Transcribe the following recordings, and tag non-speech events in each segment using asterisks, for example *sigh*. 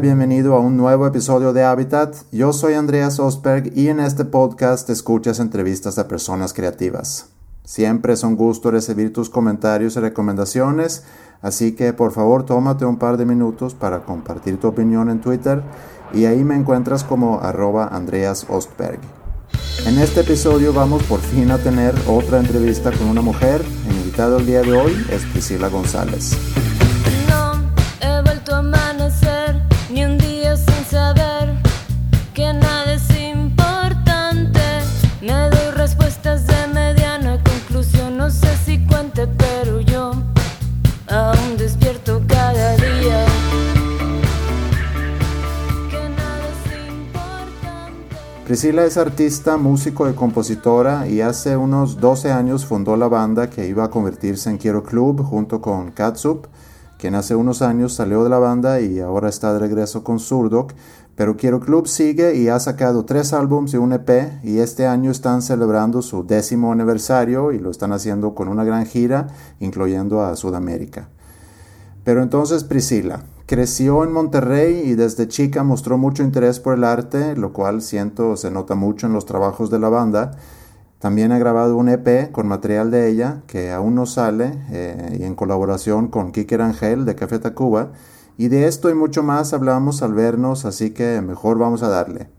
Bienvenido a un nuevo episodio de Habitat. Yo soy Andreas Osberg y en este podcast escuchas entrevistas a personas creativas. Siempre es un gusto recibir tus comentarios y recomendaciones, así que por favor tómate un par de minutos para compartir tu opinión en Twitter y ahí me encuentras como arroba Andreas Ostberg. En este episodio vamos por fin a tener otra entrevista con una mujer. El invitado el día de hoy es Priscila González. Priscila es artista, músico y compositora y hace unos 12 años fundó la banda que iba a convertirse en Quiero Club junto con Katsup, quien hace unos años salió de la banda y ahora está de regreso con Surdok, pero Quiero Club sigue y ha sacado tres álbums y un EP y este año están celebrando su décimo aniversario y lo están haciendo con una gran gira, incluyendo a Sudamérica. Pero entonces Priscila, Creció en Monterrey y desde chica mostró mucho interés por el arte, lo cual siento se nota mucho en los trabajos de la banda. También ha grabado un EP con material de ella que aún no sale eh, y en colaboración con Kike Rangel de Café Tacuba. Y de esto y mucho más hablamos al vernos, así que mejor vamos a darle.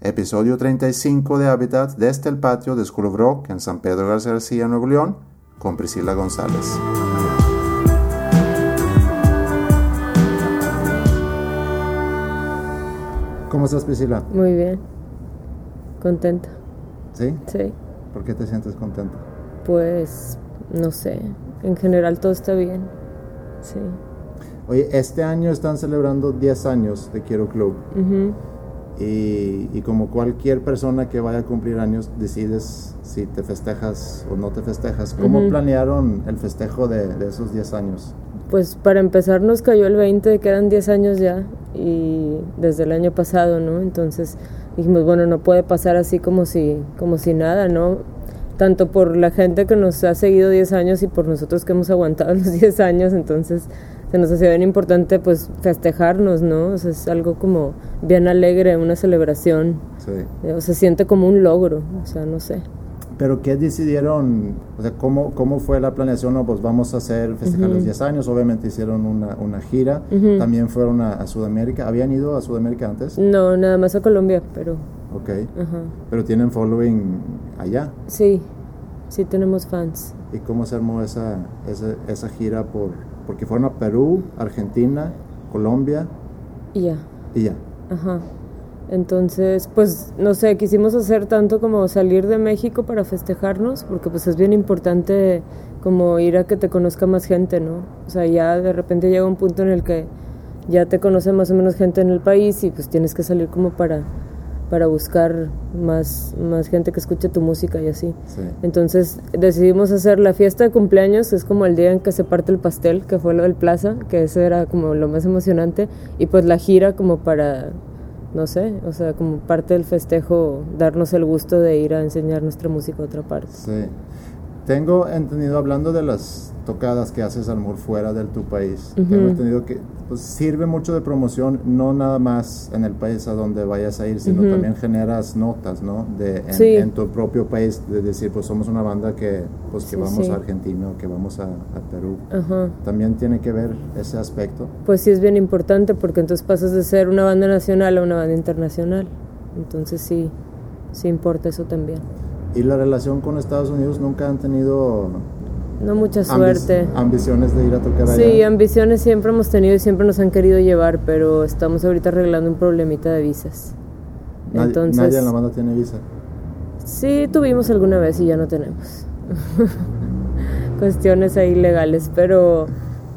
Episodio 35 de Habitat desde el patio de School of Rock en San Pedro García García, Nuevo León, con Priscila González. ¿Cómo estás, Priscila? Muy bien. Contenta. ¿Sí? Sí. ¿Por qué te sientes contenta? Pues, no sé. En general todo está bien. Sí. Oye, este año están celebrando 10 años de Quiero Club. y, y, como cualquier persona que vaya a cumplir años, decides si te festejas o no te festejas. ¿Cómo planearon el festejo de, de esos 10 años? Pues para empezar nos cayó el 20 de que eran 10 años ya y desde el año pasado, ¿no? Entonces dijimos, bueno, no puede pasar así como si, como si nada, ¿no? Tanto por la gente que nos ha seguido 10 años y por nosotros que hemos aguantado *laughs* los 10 años, entonces se nos hacía bien importante pues festejarnos, ¿no? O sea, es algo como bien alegre, una celebración. Sí. O sea, se siente como un logro, o sea, no sé. Pero ¿qué decidieron? O sea, ¿cómo, cómo fue la planeación? No, pues vamos a hacer, festejar los 10 años. Obviamente hicieron una, una gira. También fueron a, Sudamérica. ¿Habían ido a Sudamérica antes? No, nada más a Colombia, pero... Ok. Pero tienen following allá. Sí, sí tenemos fans. ¿Y cómo se armó esa, esa, esa gira? por Porque fueron a Perú, Argentina, Colombia. Y ya. Y ya. Ajá. Entonces, pues no sé, quisimos hacer tanto como salir de México para festejarnos, porque pues es bien importante como ir a que te conozca más gente, ¿no? O sea, ya de repente llega un punto en el que ya te conoce más o menos gente en el país y pues tienes que salir como para, para buscar más, más gente que escuche tu música y así. Entonces decidimos hacer la fiesta de cumpleaños, es como el día en que se parte el pastel, que fue lo del Plaza, que ese era como lo más emocionante, y pues la gira como para no sé, o sea, como parte del festejo, darnos el gusto de ir a enseñar nuestra música a otra parte. Sí. Tengo entendido, hablando de las tocadas que haces al mur fuera de tu país, tengo entendido que pues, sirve mucho de promoción, no nada más en el país a donde vayas a ir, sino también generas notas, ¿no? De, en, tu propio país, de decir, pues somos una banda que, pues, que vamos a Argentina o que vamos a, Perú. También tiene que ver ese aspecto. Pues sí, es bien importante porque entonces pasas de ser una banda nacional a una banda internacional. Entonces sí, sí importa eso también. ¿Y la relación con Estados Unidos nunca han tenido... No mucha suerte. ambiciones de ir a tocar allá. Sí, ambiciones siempre hemos tenido y siempre nos han querido llevar, pero estamos ahorita arreglando un problemita de visas. Entonces, nadie en la banda tiene visa. Sí, tuvimos alguna vez y ya no tenemos. *laughs* Cuestiones ahí legales, pero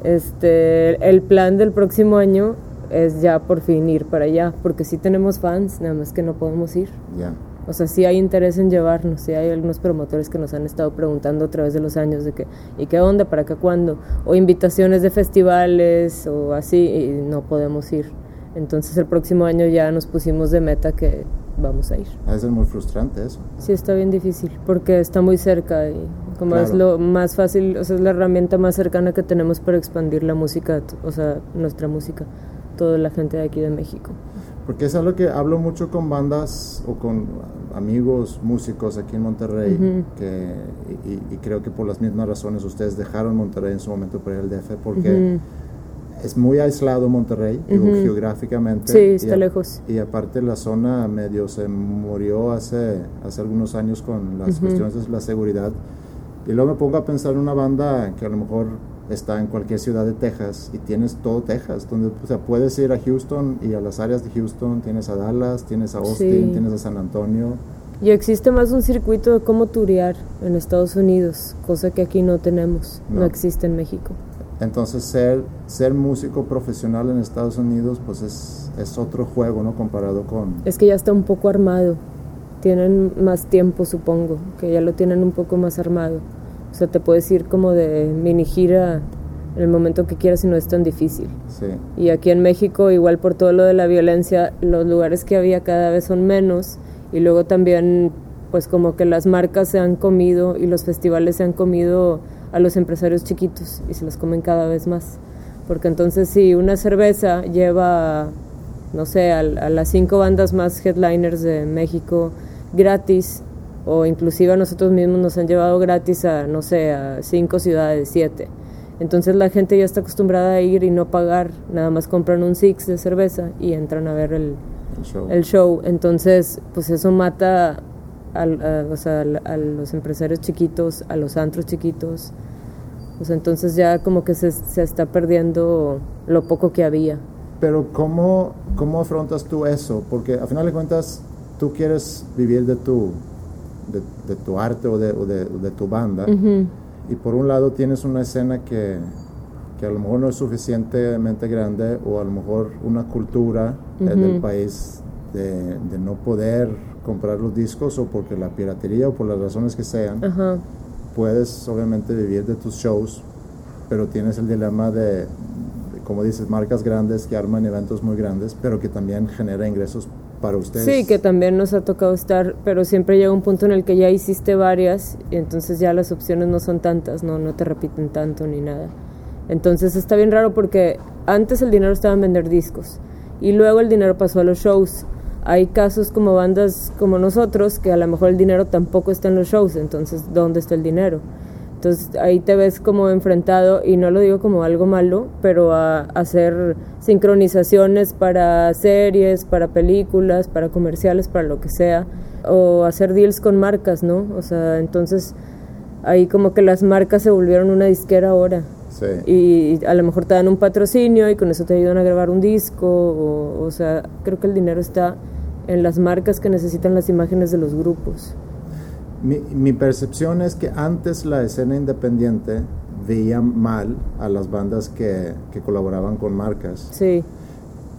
este el plan del próximo año es ya por fin ir para allá, porque sí tenemos fans, nada más que no podemos ir. Ya. O sea, sí hay interés en llevarnos, sí hay algunos promotores que nos han estado preguntando a través de los años de que, ¿y qué onda? ¿Para qué cuándo? O invitaciones de festivales o así, y no podemos ir. Entonces el próximo año ya nos pusimos de meta que vamos a ir. A ser muy frustrante eso. Sí, está bien difícil, porque está muy cerca y como es lo más fácil, o sea, es la herramienta más cercana que tenemos para expandir la música, o sea, nuestra música. toda la gente de aquí de México. Porque es algo que hablo mucho con bandas o con amigos músicos aquí en Monterrey, que, y, creo que por las mismas razones ustedes dejaron Monterrey en su momento para ir al DF, porque es muy aislado Monterrey, geográficamente. Sí, está lejos. Y aparte la zona medio se murió hace, hace algunos años con las cuestiones de la seguridad. Y luego me pongo a pensar en una banda que a lo mejor está en cualquier ciudad de Texas y tienes todo Texas, donde o sea, puedes ir a Houston y a las áreas de Houston, tienes a Dallas, tienes a Austin, tienes a San Antonio. Y existe más un circuito de cómo turear en Estados Unidos, cosa que aquí no tenemos, no existe en México. Entonces ser, ser músico profesional en Estados Unidos pues es, es otro juego, ¿no? Comparado con... Es que ya está un poco armado. Tienen más tiempo, supongo, que ya lo tienen un poco más armado. O sea, te puedes ir como de mini gira en el momento que quieras y no es tan difícil. Sí. Y aquí en México, igual por todo lo de la violencia, los lugares que había cada vez son menos y luego también pues como que las marcas se han comido y los festivales se han comido a los empresarios chiquitos y se los comen cada vez más. Porque entonces si una cerveza lleva, no sé, a, las cinco bandas más headliners de México gratis, o inclusive a nosotros mismos nos han llevado gratis a, no sé, a cinco ciudades, siete. Entonces la gente ya está acostumbrada a ir y no pagar, nada más compran un six de cerveza y entran a ver el, show. el show. Entonces, pues eso mata a, los empresarios chiquitos, a los antros chiquitos. Pues entonces ya como que se, se, está perdiendo lo poco que había. Pero ¿cómo, ¿cómo afrontas tú eso? Porque a final de cuentas tú quieres vivir de tu, de, tu arte o de, o de, tu banda. Y por un lado tienes una escena que, que, a lo mejor no es suficientemente grande o a lo mejor una cultura eh, del país de, de no poder comprar los discos o porque la piratería o por las razones que sean, puedes obviamente vivir de tus shows, pero tienes el dilema de, como dices, marcas grandes que arman eventos muy grandes, pero que también genera ingresos para ustedes. Sí, que también nos ha tocado estar, pero siempre llega un punto en el que ya hiciste varias y entonces ya las opciones no son tantas, no, no te repiten tanto ni nada. Entonces está bien raro porque antes el dinero estaba en vender discos y luego el dinero pasó a los shows hay casos como bandas como nosotros que a lo mejor el dinero tampoco está en los shows, entonces ¿dónde está el dinero? Entonces ahí te ves como enfrentado, y no lo digo como algo malo, pero a, hacer sincronizaciones para series, para películas, para comerciales, para lo que sea, o hacer deals con marcas, ¿no? O sea, entonces ahí como que las marcas se volvieron una disquera ahora. Sí. Y a lo mejor te dan un patrocinio y con eso te ayudan a grabar un disco, o, o sea, creo que el dinero está en las marcas que necesitan las imágenes de los grupos. Mi, mi, percepción es que antes la escena independiente veía mal a las bandas que, que, colaboraban con marcas. Sí.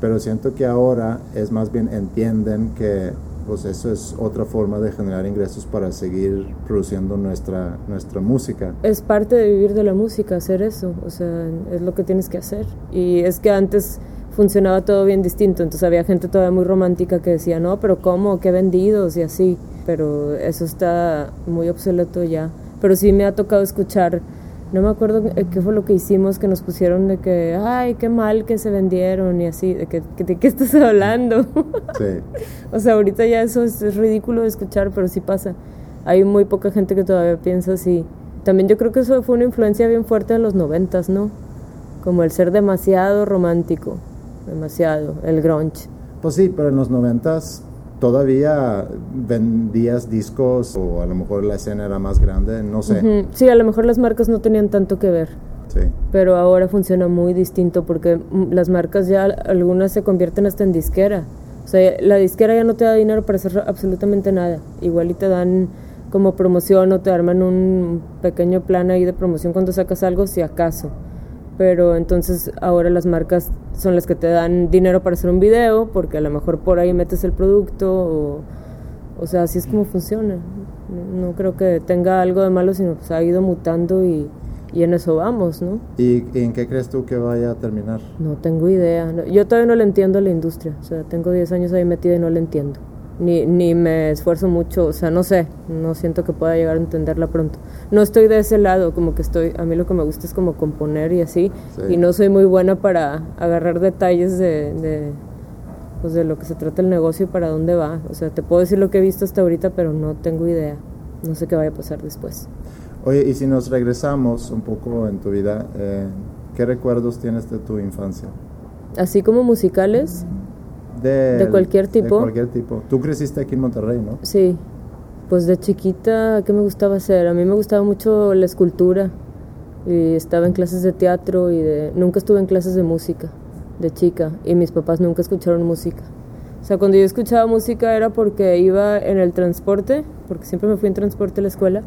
Pero siento que ahora es más bien entienden que pues eso es otra forma de generar ingresos para seguir produciendo nuestra, nuestra música. Es parte de vivir de la música, hacer eso, o sea, es lo que tienes que hacer. Y es que antes funcionaba todo bien distinto. Entonces había gente todavía muy romántica que decía, no, pero ¿cómo? ¿Qué vendidos? Y así. Pero eso está muy obsoleto ya. Pero sí me ha tocado escuchar, no me acuerdo qué fue lo que hicimos, que nos pusieron de que, ay, qué mal que se vendieron y así, de que, ¿de qué estás hablando? *laughs* Sí. o sea, ahorita ya eso es, es ridículo de escuchar, pero sí pasa. Hay muy poca gente que todavía piensa así. También yo creo que eso fue una influencia bien fuerte en los noventas, ¿no? Como el ser demasiado romántico demasiado, el grunge. Pues sí, pero en los noventas todavía vendías discos o a lo mejor la escena era más grande, no sé. Sí, a lo mejor las marcas no tenían tanto que ver. Sí. Pero ahora funciona muy distinto porque las marcas ya algunas se convierten hasta en disquera. O sea, la disquera ya no te da dinero para hacer absolutamente nada. Igual y te dan como promoción o te arman un pequeño plan ahí de promoción cuando sacas algo, si acaso pero entonces ahora las marcas son las que te dan dinero para hacer un video, porque a lo mejor por ahí metes el producto, o, o sea, así es como funciona. No, creo que tenga algo de malo, sino que se ha ido mutando y, y en eso vamos, ¿no? ¿Y en qué crees tú que vaya a terminar? No tengo idea. Yo todavía no le entiendo a la industria, o sea, tengo 10 años ahí metida y no le entiendo. Ni, ni me esfuerzo mucho, o sea, no sé, no siento que pueda llegar a entenderla pronto no estoy de ese lado, como que estoy, a mí lo que me gusta es como componer y así, y no soy muy buena para agarrar detalles de, de, pues de lo que se trata el negocio y para dónde va. O sea, te puedo decir lo que he visto hasta ahorita, pero no tengo idea, no sé qué vaya a pasar después. Oye, y si nos regresamos un poco en tu vida, eh, ¿qué recuerdos tienes de tu infancia? Así como musicales. De, cualquier tipo. De cualquier tipo. Tú creciste aquí en Monterrey, ¿no? Sí. Pues de chiquita, ¿qué me gustaba hacer? A mí me gustaba mucho la escultura. Y estaba en clases de teatro y de... Nunca estuve en clases de música, de chica. Y mis papás nunca escucharon música. O sea, cuando yo escuchaba música era porque iba en el transporte, porque siempre me fui en transporte a la escuela,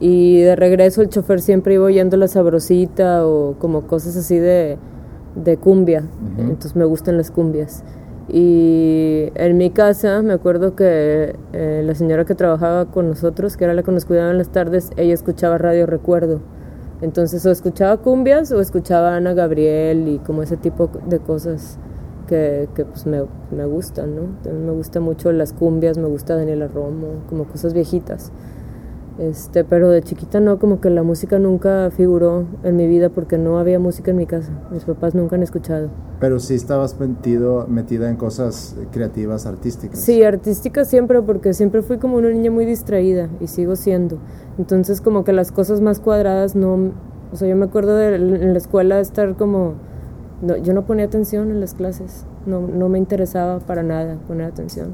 y de regreso el chofer siempre iba oyendo la sabrosita o como cosas así de, de cumbia. Entonces me gustan las cumbias. Y en mi casa me acuerdo que eh, la señora que trabajaba con nosotros, que era la que nos cuidaba en las tardes, ella escuchaba radio recuerdo. Entonces o escuchaba cumbias o escuchaba Ana Gabriel y como ese tipo de cosas que, que pues me, me gustan, ¿no? También me gusta mucho las cumbias, me gusta Daniela Romo, como cosas viejitas. Este, pero de chiquita no, como que la música nunca figuró en mi vida porque no había música en mi casa. Mis papás nunca han escuchado. Pero sí estabas metido, metida en cosas creativas, artísticas. Sí, artísticas siempre porque siempre fui como una niña muy distraída y sigo siendo. Entonces como que las cosas más cuadradas no... O sea, yo me acuerdo de en la escuela estar como... No, yo no ponía atención en las clases, no, no me interesaba para nada poner atención.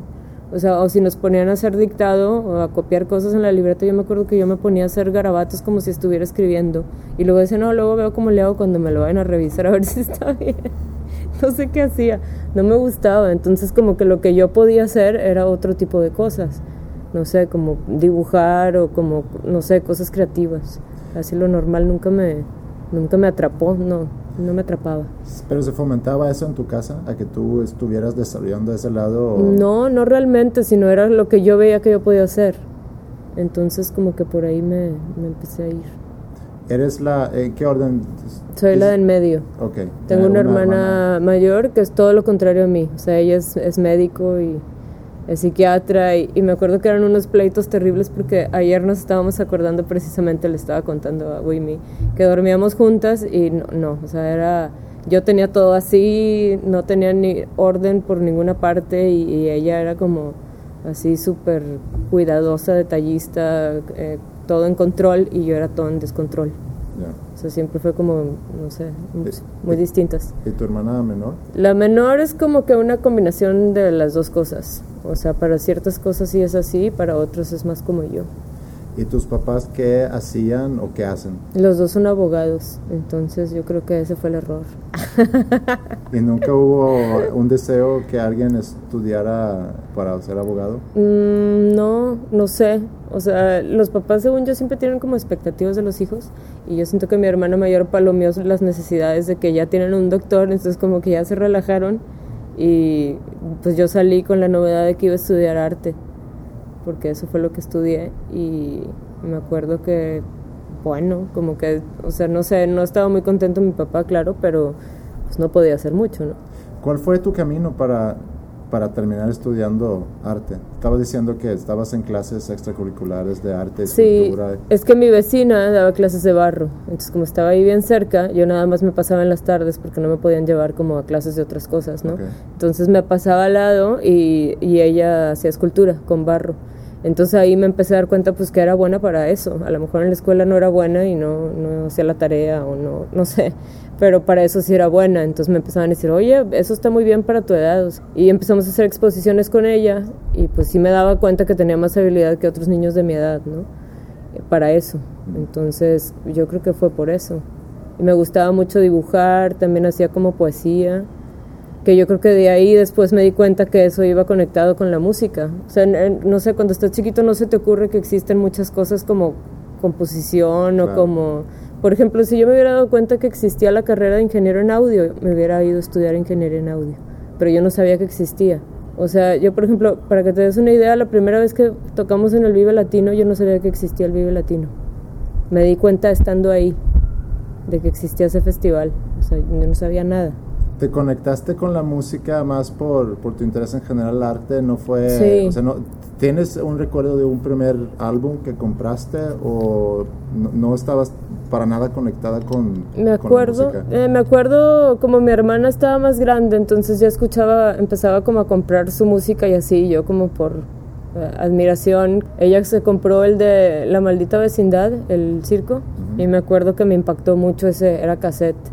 O sea, o si nos ponían a hacer dictado o a copiar cosas en la libreta, yo me acuerdo que yo me ponía a hacer garabatos como si estuviera escribiendo. Y luego decía, no, luego veo cómo le hago cuando me lo vayan a revisar a ver si está *laughs* bien. no sé qué hacía, no me gustaba. Entonces como que lo que yo podía hacer era otro tipo de cosas. No sé, como dibujar o como, no sé, cosas creativas. Así lo normal nunca me, nunca me atrapó, no, no me atrapaba. ¿Pero se fomentaba eso en tu casa? ¿A que tú estuvieras desarrollando ese lado? No, no realmente, sino era lo que yo veía que yo podía hacer. Entonces como que por ahí me, me empecé a ir. ¿Eres la... ¿En qué orden? Soy la del medio. Ok. Tengo una, hermana, mayor que es todo lo contrario a mí. O sea, ella es, es médico y es psiquiatra y, y, me acuerdo que eran unos pleitos terribles porque ayer nos estábamos acordando precisamente, le estaba contando a Wimi, que dormíamos juntas y no, no, o sea, era, yo tenía todo así, no tenía ni orden por ninguna parte y, ella era como así súper cuidadosa, detallista, eh, todo en control y yo era todo en descontrol. O sea, siempre fue como, no sé, muy distintas. ¿Y tu hermana menor? La menor es como que una combinación de las dos cosas. O sea, para ciertas cosas sí es así, para otras es más como yo. ¿Y tus papás qué hacían o qué hacen? Los dos son abogados, entonces yo creo que ese fue el error. ¿Y nunca hubo un deseo que alguien estudiara para ser abogado? Mm, no, no sé. O sea, los papás, según yo, siempre tienen como expectativas de los hijos. Y yo siento que mi hermano mayor palomeó las necesidades de que ya tienen un doctor, entonces como que ya se relajaron. Y pues yo salí con la novedad de que iba a estudiar arte porque eso fue lo que estudié y me acuerdo que, bueno, como que, o sea, no sé, no estaba muy contento mi papá, claro, pero pues no podía hacer mucho, ¿no? ¿Cuál fue tu camino para, para terminar estudiando arte? Estabas diciendo que estabas en clases extracurriculares de arte, sí, es que mi vecina daba clases de barro, entonces como estaba ahí bien cerca, yo nada más me pasaba en las tardes porque no me podían llevar como a clases de otras cosas, ¿no? Entonces me pasaba al lado y, y ella hacía escultura con barro. Entonces ahí me empecé a dar cuenta pues que era buena para eso. A lo mejor en la escuela no era buena y no, no hacía la tarea o no, no sé, pero para eso sí era buena. Entonces me empezaban a decir, oye, eso está muy bien para tu edad. Y empezamos a hacer exposiciones con ella y pues sí me daba cuenta que tenía más habilidad que otros niños de mi edad, ¿no? Para eso. Entonces yo creo que fue por eso. Y me gustaba mucho dibujar, también hacía como poesía que yo creo que de ahí después me di cuenta que eso iba conectado con la música. O sea, no sé, cuando estás chiquito no se te ocurre que existen muchas cosas como composición o como... Por ejemplo, si yo me hubiera dado cuenta que existía la carrera de ingeniero en audio, me hubiera ido a estudiar ingeniería en audio, pero yo no sabía que existía. O sea, yo por ejemplo, para que te des una idea, la primera vez que tocamos en el Vive Latino, yo no sabía que existía el Vive Latino. Me di cuenta estando ahí de que existía ese festival. O sea, yo no sabía nada. ¿Te conectaste con la música más por, por tu interés en general el arte? ¿No fue...? Sí. O sea, no, ¿Tienes un recuerdo de un primer álbum que compraste o no, estabas para nada conectada con, me acuerdo, con la música? Eh, me acuerdo como mi hermana estaba más grande, entonces ya escuchaba, empezaba como a comprar su música y así, yo como por eh, admiración. Ella se compró el de La Maldita Vecindad, el circo, y me acuerdo que me impactó mucho ese, era cassette.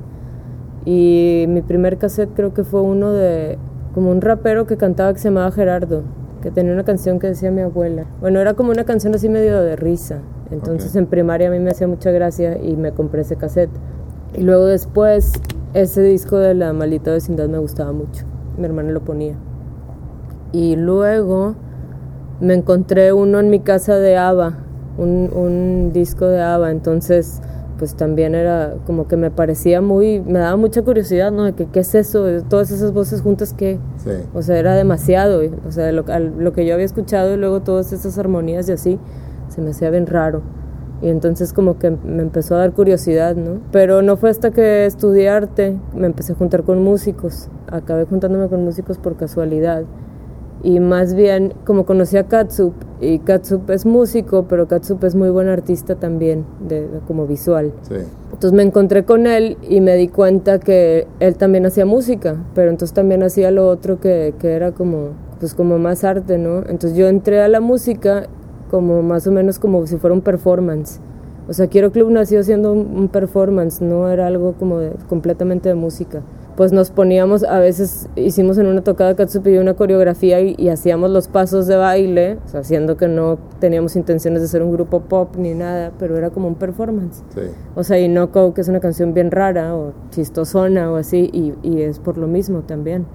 Y mi primer cassette creo que fue uno de como un rapero que cantaba que se llamaba Gerardo que tenía una canción que decía mi abuela. Bueno, era como una canción así medio de risa. Entonces en primaria a mí me hacía mucha gracia y me compré ese cassette. Y luego después ese disco de La maldita vecindad me gustaba mucho. Mi hermana lo ponía. Y luego me encontré uno en mi casa de Ava, un, un disco de Ava. Entonces pues también era como que me parecía muy, me daba mucha curiosidad, ¿no? De que, qué es eso, todas esas voces juntas, ¿qué? Sí. O sea, era demasiado, o sea, lo, lo, que yo había escuchado y luego todas esas armonías y así, se me hacía bien raro. Y entonces como que me empezó a dar curiosidad, ¿no? Pero no fue hasta que estudié arte, me empecé a juntar con músicos, acabé juntándome con músicos por casualidad y más bien como conocí a Katsup y Katsup es músico pero Katsup es muy buen artista también de, como visual. Sí. entonces me encontré con él y me di cuenta que él también hacía música pero entonces también hacía lo otro que, que era como pues como más arte no entonces yo entré a la música como más o menos como si fuera un performance. O sea Quiero Club nació siendo un, performance no era algo como completamente de música pues nos poníamos, a veces hicimos en una tocada Katsupi una coreografía y, hacíamos los pasos de baile, o sea, haciendo que no teníamos intenciones de ser un grupo pop ni nada, pero era como un performance. Sí. O sea, y No que es una canción bien rara o chistosona o así, y, y es por lo mismo también.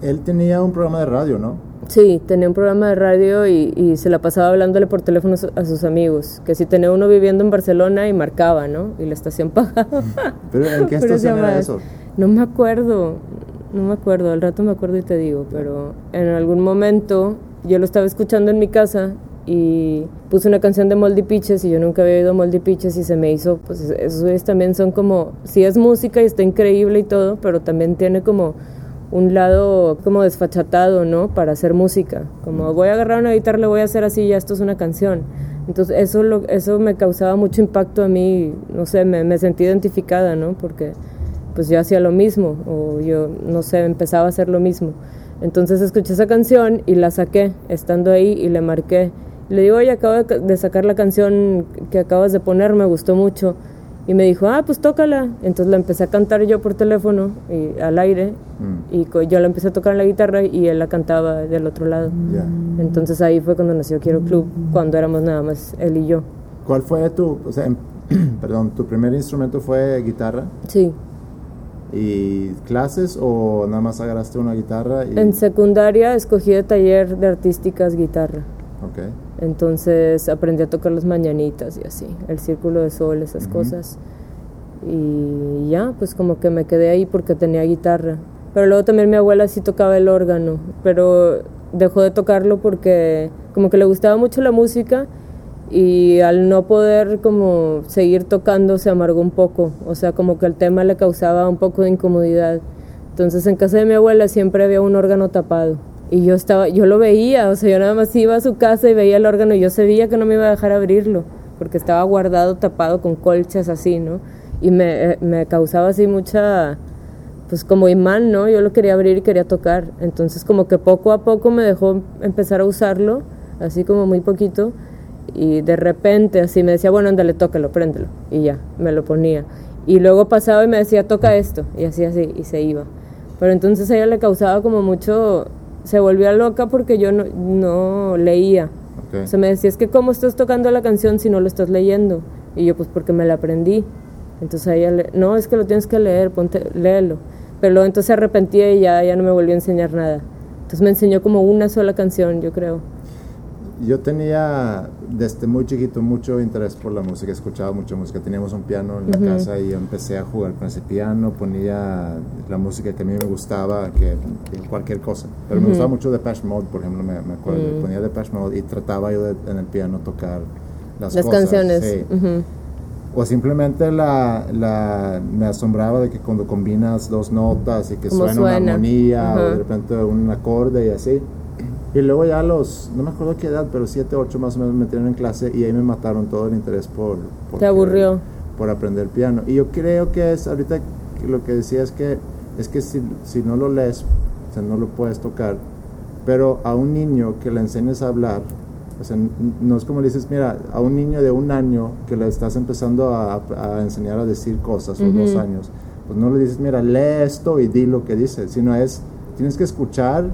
Él tenía un programa de radio, ¿no? Sí, tenía un programa de radio y, y, se la pasaba hablándole por teléfono a sus amigos, que si tenía uno viviendo en Barcelona y marcaba, ¿no? Y la estación *laughs* pagaba. ¿Pero en qué estación era eso? No me acuerdo, no me acuerdo, al rato me acuerdo y te digo, pero en algún momento yo lo estaba escuchando en mi casa y puse una canción de Moldy Pitches y yo nunca había oído Moldy Pitches y se me hizo, pues esos también son como, sí es música y está increíble y todo, pero también tiene como un lado como desfachatado, ¿no? Para hacer música, como voy a agarrar una guitarra, le voy a hacer así, ya esto es una canción. Entonces eso, lo, eso me causaba mucho impacto a mí, no sé, me, me sentí identificada, ¿no? Porque pues yo hacía lo mismo o yo, no sé, empezaba a hacer lo mismo. Entonces escuché esa canción y la saqué estando ahí y le marqué. Le digo, oye, acabo de sacar la canción que acabas de poner, me gustó mucho. Y me dijo, ah, pues tócala. Entonces la empecé a cantar yo por teléfono y, al aire. Mm. Y yo la empecé a tocar en la guitarra y él la cantaba del otro lado. Entonces ahí fue cuando nació Quiero Club, cuando éramos nada más él y yo. ¿Cuál fue tu, o sea, *clears throat* perdón, tu primer instrumento fue guitarra? Sí. ¿Y clases o nada más agarraste una guitarra? En secundaria escogí de taller de artísticas guitarra. Okay. Entonces aprendí a tocar las mañanitas y así, el círculo de sol, esas cosas. Y ya, pues como que me quedé ahí porque tenía guitarra. Pero luego también mi abuela sí tocaba el órgano, pero dejó de tocarlo porque como que le gustaba mucho la música y al no poder como seguir tocando se amargó un poco, o sea, como que el tema le causaba un poco de incomodidad. Entonces en casa de mi abuela siempre había un órgano tapado y yo estaba, yo lo veía, o sea, yo nada más iba a su casa y veía el órgano y yo sabía que no me iba a dejar abrirlo porque estaba guardado tapado con colchas así, ¿no? Y me, eh, me causaba así mucha, pues como imán, ¿no? Yo lo quería abrir y quería tocar. Entonces como que poco a poco me dejó empezar a usarlo, así como muy poquito y de repente así me decía, bueno, ándale, tócalo, préndelo. Y ya, me lo ponía. Y luego pasaba y me decía, toca esto. Y así, así, y se iba. Pero entonces a ella le causaba como mucho, se volvía loca porque yo no, no leía. O sea, me decía, es que cómo estás tocando la canción si no lo estás leyendo. Y yo, pues porque me la aprendí. Entonces a ella, le, no, es que lo tienes que leer, ponte, léelo. Pero luego entonces se arrepentía y ya, ya no me volvió a enseñar nada. Entonces me enseñó como una sola canción, yo creo yo tenía desde muy chiquito mucho interés por la música, escuchaba mucha música, teníamos un piano en la casa y empecé a jugar con ese piano, ponía la música que a mí me gustaba, que, cualquier cosa, pero me gustaba mucho Depeche Mode, por ejemplo, me, me acuerdo, ponía ponía Depeche Mode y trataba yo en el piano tocar las, las canciones. O simplemente la, la, me asombraba de que cuando combinas dos notas y que suena, una armonía o de repente un acorde y así. Y luego ya a los, no me acuerdo qué edad, pero 7, 8 más o menos me metieron en clase y ahí me mataron todo el interés por... por Te aburrió. Por aprender piano. Y yo creo que es, ahorita lo que decía es que, es que si, si no lo lees, o sea, no lo puedes tocar. Pero a un niño que le enseñes a hablar, o sea, no es como le dices, mira, a un niño de un año que le estás empezando a, a enseñar a decir cosas, o dos años, pues no le dices, mira, lee esto y di lo que dice, sino es, tienes que escuchar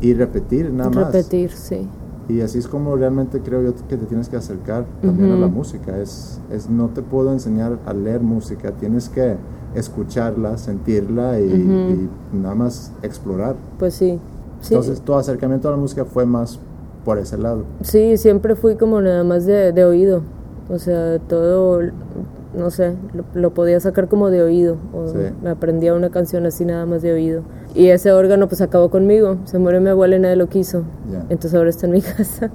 y repetir nada más. Repetir, sí. Y así es como realmente creo yo que te tienes que acercar también a la música. Es, es, no te puedo enseñar a leer música, tienes que escucharla, sentirla y, nada más explorar. Pues sí. Entonces tu acercamiento a la música fue más por ese lado. Sí, siempre fui como nada más de, de oído. O sea, todo, no sé, lo, podía sacar como de oído. O me aprendía una canción así nada más de oído. Y ese órgano pues acabó conmigo. Se murió mi abuela y nadie lo quiso. Entonces ahora está en mi *laughs* casa.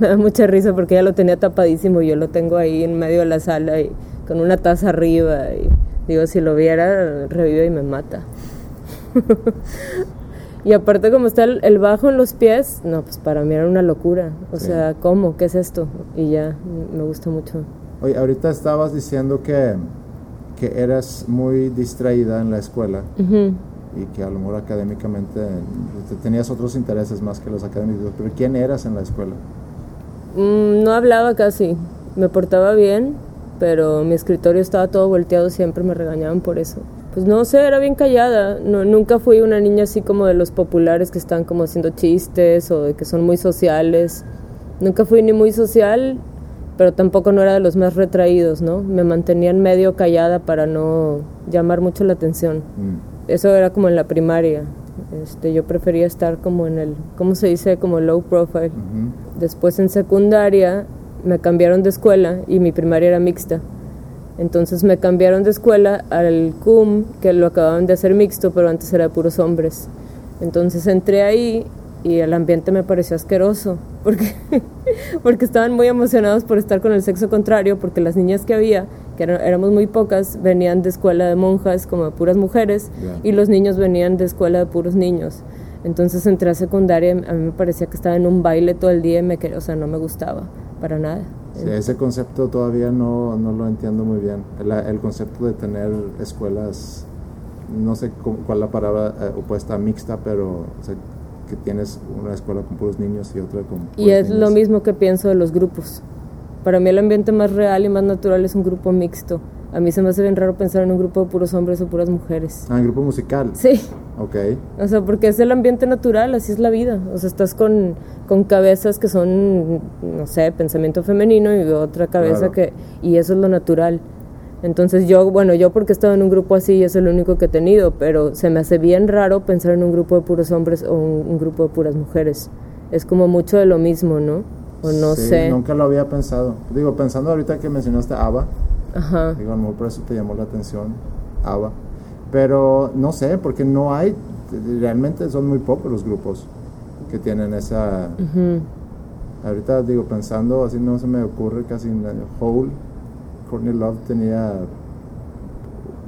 me da mucha risa porque ella lo tenía tapadísimo. Yo lo tengo ahí en medio de la sala y con una taza arriba. Y digo, si lo viera, revive y me mata. *laughs* y aparte como está el, bajo en los pies, no, pues para mí era una locura. O sea, ¿cómo? ¿Qué es esto? Y ya, me gusta mucho. Oye, ahorita estabas diciendo que, que eras muy distraída en la escuela y que a lo mejor académicamente tenías otros intereses más que los académicos, pero ¿quién eras en la escuela? Mm, no hablaba casi, me portaba bien, pero mi escritorio estaba todo volteado, siempre me regañaban por eso. Pues no sé, era bien callada, no, nunca fui una niña así como de los populares que están como haciendo chistes o de que son muy sociales. Nunca fui ni muy social, pero tampoco no era de los más retraídos, ¿no? Me mantenían medio callada para no llamar mucho la atención. Mm eso era como en la primaria. Este, yo prefería estar como en el, ¿cómo se dice? Como low profile. Después en secundaria me cambiaron de escuela y mi primaria era mixta. Entonces me cambiaron de escuela al CUM, que lo acababan de hacer mixto, pero antes era de puros hombres. Entonces entré ahí y el ambiente me pareció asqueroso, porque, *laughs* porque estaban muy emocionados por estar con el sexo contrario, porque las niñas que había que éramos muy pocas, venían de escuela de monjas como de puras mujeres y los niños venían de escuela de puros niños. Entonces entré a secundaria, a mí me parecía que estaba en un baile todo el día y me o sea, no me gustaba para nada. ese concepto todavía no, no, lo entiendo muy bien. El, el concepto de tener escuelas, no sé cuál es la palabra eh, opuesta, mixta, pero que tienes una escuela con puros niños y otra con... y es lo mismo que pienso de los grupos. Para mí el ambiente más real y más natural es un grupo mixto. A mí se me hace bien raro pensar en un grupo de puros hombres o puras mujeres. Ah, en grupo musical. Sí. Ok. O sea, porque es el ambiente natural, así es la vida. O sea, estás con, con cabezas que son, no sé, pensamiento femenino y otra cabeza que... Y eso es lo natural. Entonces yo, bueno, yo porque he estado en un grupo así es el único que he tenido, pero se me hace bien raro pensar en un grupo de puros hombres o un grupo de puras mujeres. Es como mucho de lo mismo, ¿no? O no sí, sé. Nunca lo había pensado. Digo, pensando ahorita que mencionaste ABBA. Ajá. Digo, a lo mejor por eso te llamó la atención ABBA. Pero no sé, porque no hay. Realmente son muy pocos los grupos que tienen esa. Ahorita digo, pensando así, no se me ocurre casi. Hole, Courtney Love tenía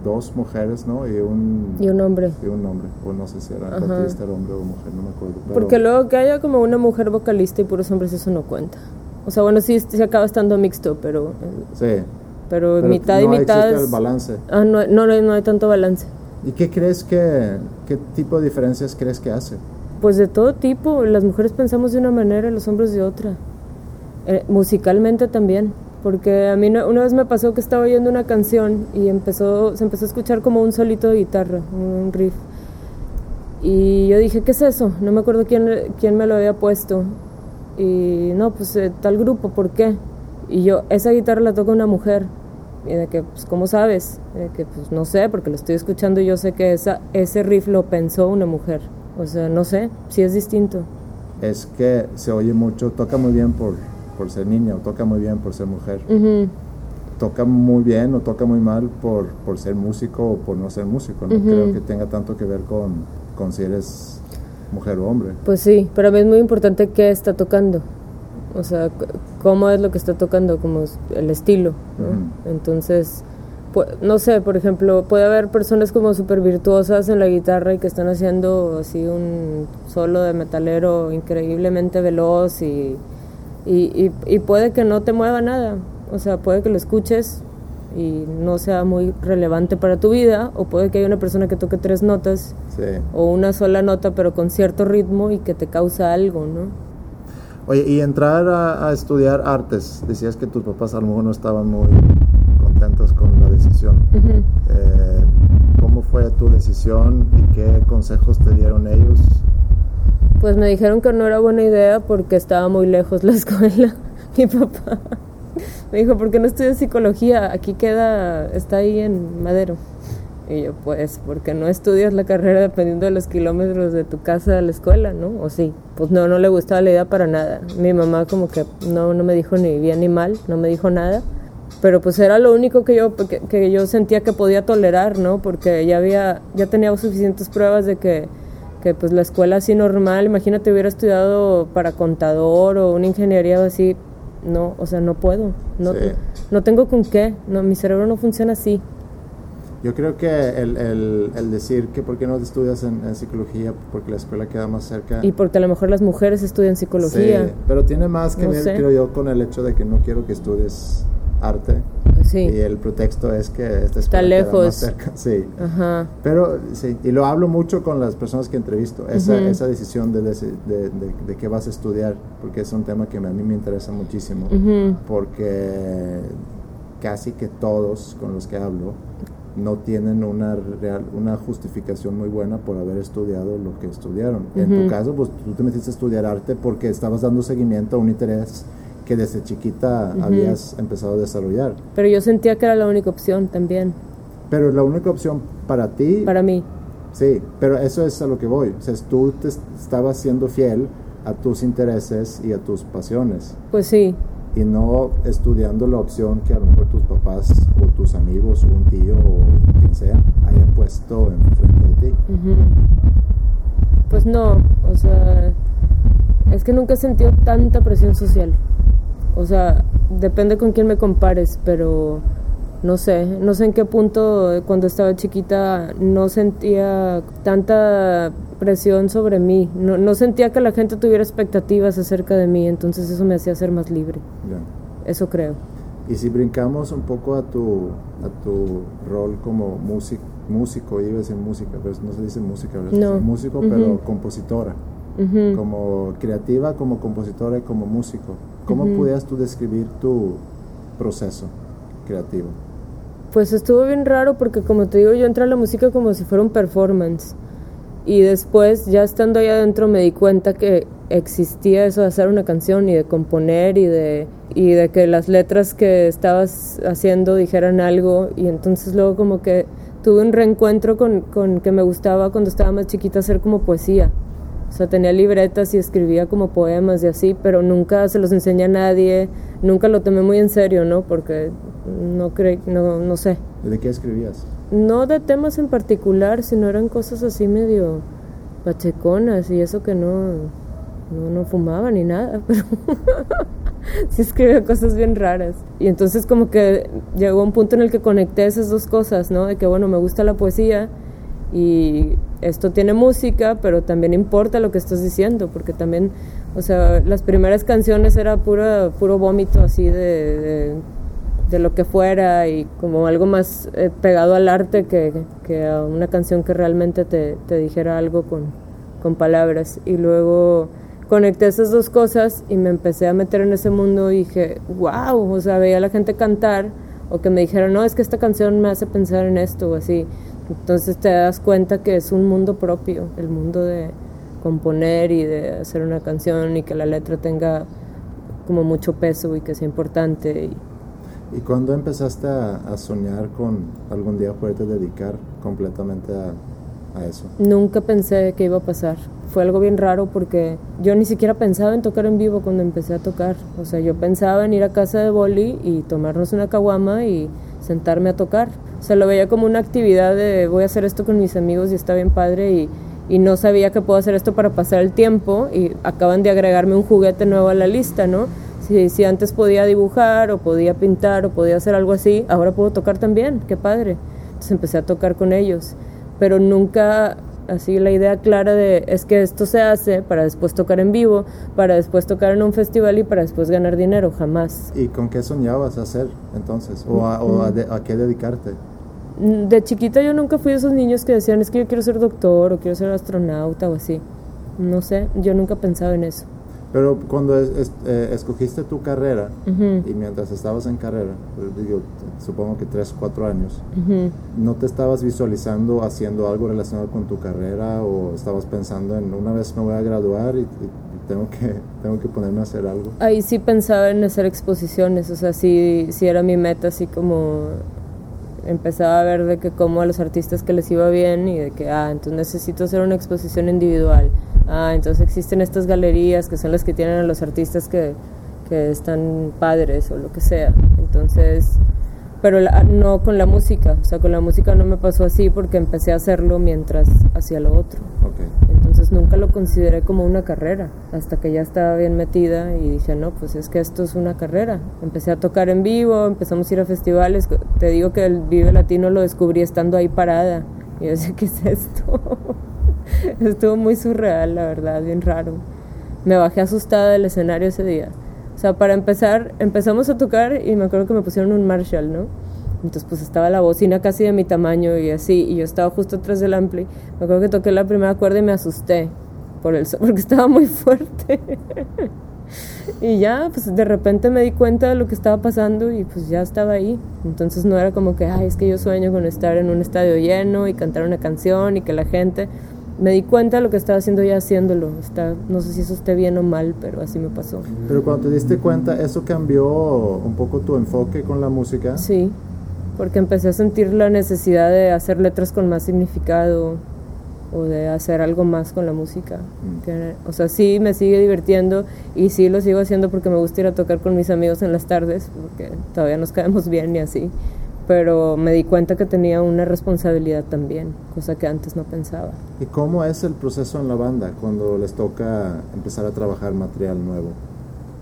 dos mujeres, ¿no? Y un, y un hombre. Y un hombre, o no sé si era vocalista, hombre o mujer, no me acuerdo. Porque luego que haya como una mujer vocalista y puros hombres, eso no cuenta. O sea, bueno, sí, se acaba estando mixto, pero... Eh, sí. Pero, mitad y mitad... No el balance. Ah, no, no, no, hay tanto balance. ¿Y qué crees que, qué tipo de diferencias crees que hace? Pues de todo tipo. Las mujeres pensamos de una manera, los hombres de otra. Eh, musicalmente también porque a mí una vez me pasó que estaba oyendo una canción y empezó, se empezó a escuchar como un solito de guitarra, un riff. Y yo dije, ¿qué es eso? No me acuerdo quién, quién me lo había puesto. Y no, pues eh, tal grupo, ¿por qué? Y yo, esa guitarra la toca una mujer. Y de que, pues, ¿cómo sabes? De que, pues, no sé, porque lo estoy escuchando y yo sé que esa, ese riff lo pensó una mujer. O sea, no sé, sí es distinto. Es que se oye mucho, toca muy bien por por ser niña o toca muy bien por ser mujer. Toca muy bien o toca muy mal por, por ser músico o por no ser músico. No creo que tenga tanto que ver con, con si eres mujer o hombre. Pues sí, pero a mí es muy importante qué está tocando. O sea, cómo es lo que está tocando, como el estilo, ¿no? Entonces, no sé, por ejemplo, puede haber personas como súper virtuosas en la guitarra y que están haciendo así un solo de metalero increíblemente veloz y, y, y, puede que no te mueva nada. O sea, puede que lo escuches y no sea muy relevante para tu vida, o puede que haya una persona que toque tres notas o una sola nota pero con cierto ritmo y que te causa algo, ¿no? Oye, y entrar a, a estudiar artes, decías que tus papás a lo mejor no estaban muy contentos con la decisión. Eh, ¿Cómo fue tu decisión y qué consejos te dieron ellos? Pues me dijeron que no era buena idea porque estaba muy lejos la *laughs* escuela. Mi papá me dijo, ¿por qué no estudias psicología? Aquí queda, está ahí en Madero. Y yo, pues, porque no estudias la carrera dependiendo de los kilómetros de tu casa a la escuela, ¿no? O sí, pues no, no le gustaba la idea para nada. Mi mamá como que no, no me dijo ni bien ni mal, no me dijo nada pero pues era lo único que yo, que, yo sentía que podía tolerar, ¿no? Porque ya había, ya tenía suficientes pruebas de que, que pues la escuela así normal, imagínate hubiera estudiado para contador o una ingeniería o así, no, o sea, no puedo, no, no tengo con qué, no, mi cerebro no funciona así. Yo creo que el, el, el decir que por qué no estudias en, psicología, porque la escuela queda más cerca. Y porque a lo mejor las mujeres estudian psicología. Sí, pero tiene más que ver, creo yo, con el hecho de que no quiero que estudies arte. Y el pretexto es que está lejos. Más cerca. *laughs* Sí. Ajá. Pero sí, y lo hablo mucho con las personas que entrevisto, esa, esa decisión de, de, de, de, qué vas a estudiar, porque es un tema que a mí me interesa muchísimo, porque casi que todos con los que hablo no tienen una real, una justificación muy buena por haber estudiado lo que estudiaron. En tu caso, pues tú te metiste a estudiar arte porque estabas dando seguimiento a un interés que desde chiquita habías empezado a desarrollar. Pero yo sentía que era la única opción también. Pero la única opción para ti. Para mí. Sí, pero eso es a lo que voy. O sea, tú te estabas siendo fiel a tus intereses y a tus pasiones. Pues sí. Y no estudiando la opción que a lo mejor tus papás o tus amigos o un tío o quien sea hayan puesto enfrente de ti. Pues no, o sea, es que nunca he sentido tanta presión social. O sea, depende con quién me compares, pero no sé, no sé en qué punto cuando estaba chiquita no sentía tanta presión sobre mí, no, no sentía que la gente tuviera expectativas acerca de mí, entonces eso me hacía ser más libre. Eso creo. Y si brincamos un poco a tu, a tu rol como músico, músico, iba a decir música, pero no se dice música, no. músico, pero compositora como creativa, como compositora y como músico. ¿Cómo pudieras tú describir tu proceso creativo? Pues estuvo bien raro porque como te digo, yo entré a la música como si fuera un performance. Y después, ya estando ahí adentro, me di cuenta que existía eso de hacer una canción y de componer y de, y de que las letras que estabas haciendo dijeran algo. Y entonces luego como que tuve un reencuentro con, con que me gustaba cuando estaba más chiquita hacer como poesía. O sea, tenía libretas y escribía como poemas y así, pero nunca se los enseñé a nadie, nunca lo tomé muy en serio, ¿no? Porque no creí, no, no sé. ¿De qué escribías? No de temas en particular, sino eran cosas así medio pacheconas y eso que no, no, no fumaba ni nada, *laughs* pero sí escribía cosas bien raras. Y entonces como que llegó un punto en el que conecté esas dos cosas, ¿no? De que bueno, me gusta la poesía y esto tiene música, pero también importa lo que estás diciendo, porque también, o sea, las primeras canciones era puro, puro vómito así de, de, lo que fuera y como algo más eh, pegado al arte que, que, a una canción que realmente te, te dijera algo con, con palabras. Y luego conecté esas dos cosas y me empecé a meter en ese mundo y dije, wow, o sea, veía a la gente cantar o que me dijeron, no, es que esta canción me hace pensar en esto o así. Entonces te das cuenta que es un mundo propio, el mundo de componer y de hacer una canción y que la letra tenga como mucho peso y que sea importante. ¿Y, ¿Y cuándo empezaste a, soñar con algún día poderte dedicar completamente a, a eso? Nunca pensé que iba a pasar. Fue algo bien raro porque yo ni siquiera pensaba en tocar en vivo cuando empecé a tocar. O sea, yo pensaba en ir a casa de Boli y tomarnos una caguama y sentarme a tocar. O sea, lo veía como una actividad de voy a hacer esto con mis amigos y está bien padre y, no sabía que puedo hacer esto para pasar el tiempo y acaban de agregarme un juguete nuevo a la lista, ¿no? Si, si antes podía dibujar o podía pintar o podía hacer algo así, ahora puedo tocar también, qué padre. Entonces empecé a tocar con ellos, pero nunca así la idea clara de es que esto se hace para después tocar en vivo, para después tocar en un festival y para después ganar dinero, jamás. ¿Y con qué soñabas hacer entonces? ¿O a, o a, qué dedicarte? Mm, de chiquita yo nunca fui de esos niños que decían es que yo quiero ser doctor o quiero ser astronauta o así. No sé, yo nunca pensaba en eso. Pero cuando eh, escogiste tu carrera y mientras estabas en carrera, pues, digo, supongo que tres, cuatro años, ¿no te estabas visualizando haciendo algo relacionado con tu carrera o estabas pensando en una vez me voy a graduar y, tengo, que, tengo que ponerme a hacer algo? Ahí sí pensaba en hacer exposiciones, o sea, sí, sí era mi meta, así como empezaba a ver de que como a los artistas que les iba bien y de que, ah, entonces necesito hacer una exposición individual ah, entonces existen estas galerías que son las que tienen a los artistas que, que están padres o lo que sea. Entonces, pero no con la música, o sea, con la música no me pasó así porque empecé a hacerlo mientras hacía lo otro. Entonces nunca lo consideré como una carrera, hasta que ya estaba bien metida y dije, no, pues es que esto es una carrera. Empecé a tocar en vivo, empezamos a ir a festivales, te digo que el Vive Latino lo descubrí estando ahí parada. Y yo decía, *laughs* ¿qué es esto? *laughs* Estuvo muy surreal, la verdad, bien raro. Me bajé asustada del escenario ese día. O sea, para empezar, empezamos a tocar y me acuerdo que me pusieron un Marshall, ¿no? Entonces pues estaba la bocina casi de mi tamaño y así, y yo estaba justo atrás del ampli. Me acuerdo que toqué la primera cuerda y me asusté por el *laughs* porque estaba muy fuerte. *laughs* y ya, pues de repente me di cuenta de lo que estaba pasando y pues ya estaba ahí. Entonces no era como que, ay, es que yo sueño con estar en un estadio lleno y cantar una canción y que la gente me di cuenta de lo que estaba haciendo ya haciéndolo. Está, no sé si eso esté bien o mal, pero así me pasó. Pero cuando te diste cuenta, ¿eso cambió un poco tu enfoque con la música? Sí, porque empecé a sentir la necesidad de hacer letras con más significado o de hacer algo más con la música. Mm. o sea, sí me sigue divirtiendo y sí lo sigo haciendo porque me gusta ir a tocar con mis amigos en las tardes, porque todavía nos caemos bien y así pero me di cuenta que tenía una responsabilidad también, cosa que antes no pensaba. ¿Y cómo es el proceso en la banda cuando les toca empezar a trabajar material nuevo?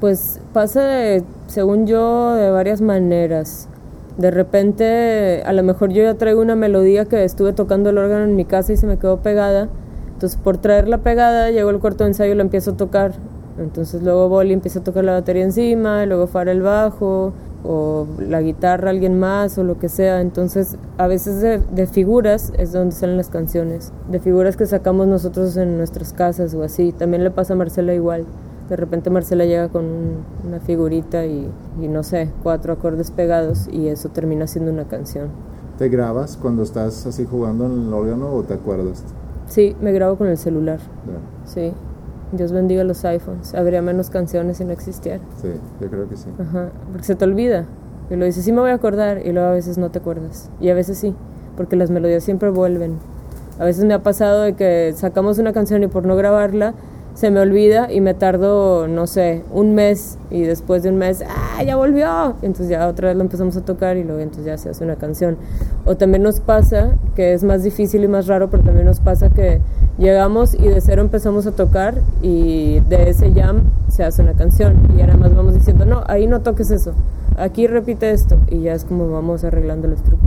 Pues pasa, de, según yo, de varias maneras. De repente, a lo mejor yo ya traigo una melodía que estuve tocando el órgano en mi casa y se me quedó pegada. Entonces, por traerla pegada, llego al cuarto de ensayo y la empiezo a tocar. Entonces, luego Bolly empieza a tocar la batería encima, y luego Fara el bajo, o la guitarra alguien más o lo que sea. Entonces, a veces de, figuras es donde salen las canciones, de figuras que sacamos nosotros en nuestras casas o así. También le pasa a Marcela igual. De repente Marcela llega con una figurita y, y no sé, cuatro acordes pegados y eso termina siendo una canción. ¿Te grabas cuando estás así jugando en el órgano o te acuerdas? Sí, me grabo con el celular. Sí. Dios bendiga los iPhones. Habría menos canciones si no existiera. Sí, yo creo que sí. Ajá, porque se te olvida. Y lo dices, sí me voy a acordar, y luego a veces no te acuerdas. Y a veces sí, porque las melodías siempre vuelven. A veces me ha pasado de que sacamos una canción y por no grabarla, se me olvida y me tardo, no sé, un mes y después de un mes, ¡ah, ya volvió! Y entonces ya otra vez lo empezamos a tocar y luego entonces ya se hace una canción. O también nos pasa, que es más difícil y más raro, pero también nos pasa que llegamos y de cero empezamos a tocar y de ese jam se hace una canción y ahora más vamos diciendo, no, ahí no toques eso, aquí repite esto y ya es como vamos arreglando la estructura.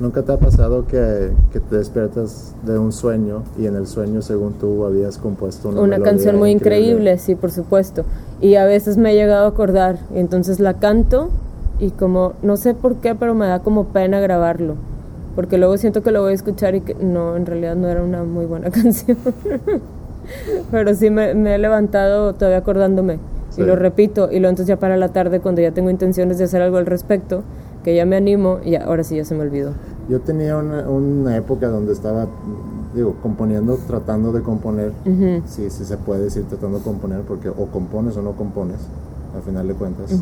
¿Nunca te ha pasado que, que te despiertas de un sueño y en el sueño según tú habías compuesto una, una canción muy increíble? sí, por supuesto. Y a veces me he llegado a acordar y entonces la canto y como, no sé por qué, pero me da como pena grabarlo porque luego siento que lo voy a escuchar y que no, en realidad no era una muy buena *laughs* canción. Pero sí me, he levantado todavía acordándome y lo repito y luego entonces ya para la tarde cuando ya tengo intenciones de hacer algo al respecto, que ya me animo y ahora sí ya se me olvidó. Yo tenía una, una época donde estaba, digo, componiendo, tratando de componer, sí, sí se puede decir tratando de componer porque o compones o no compones, al final de cuentas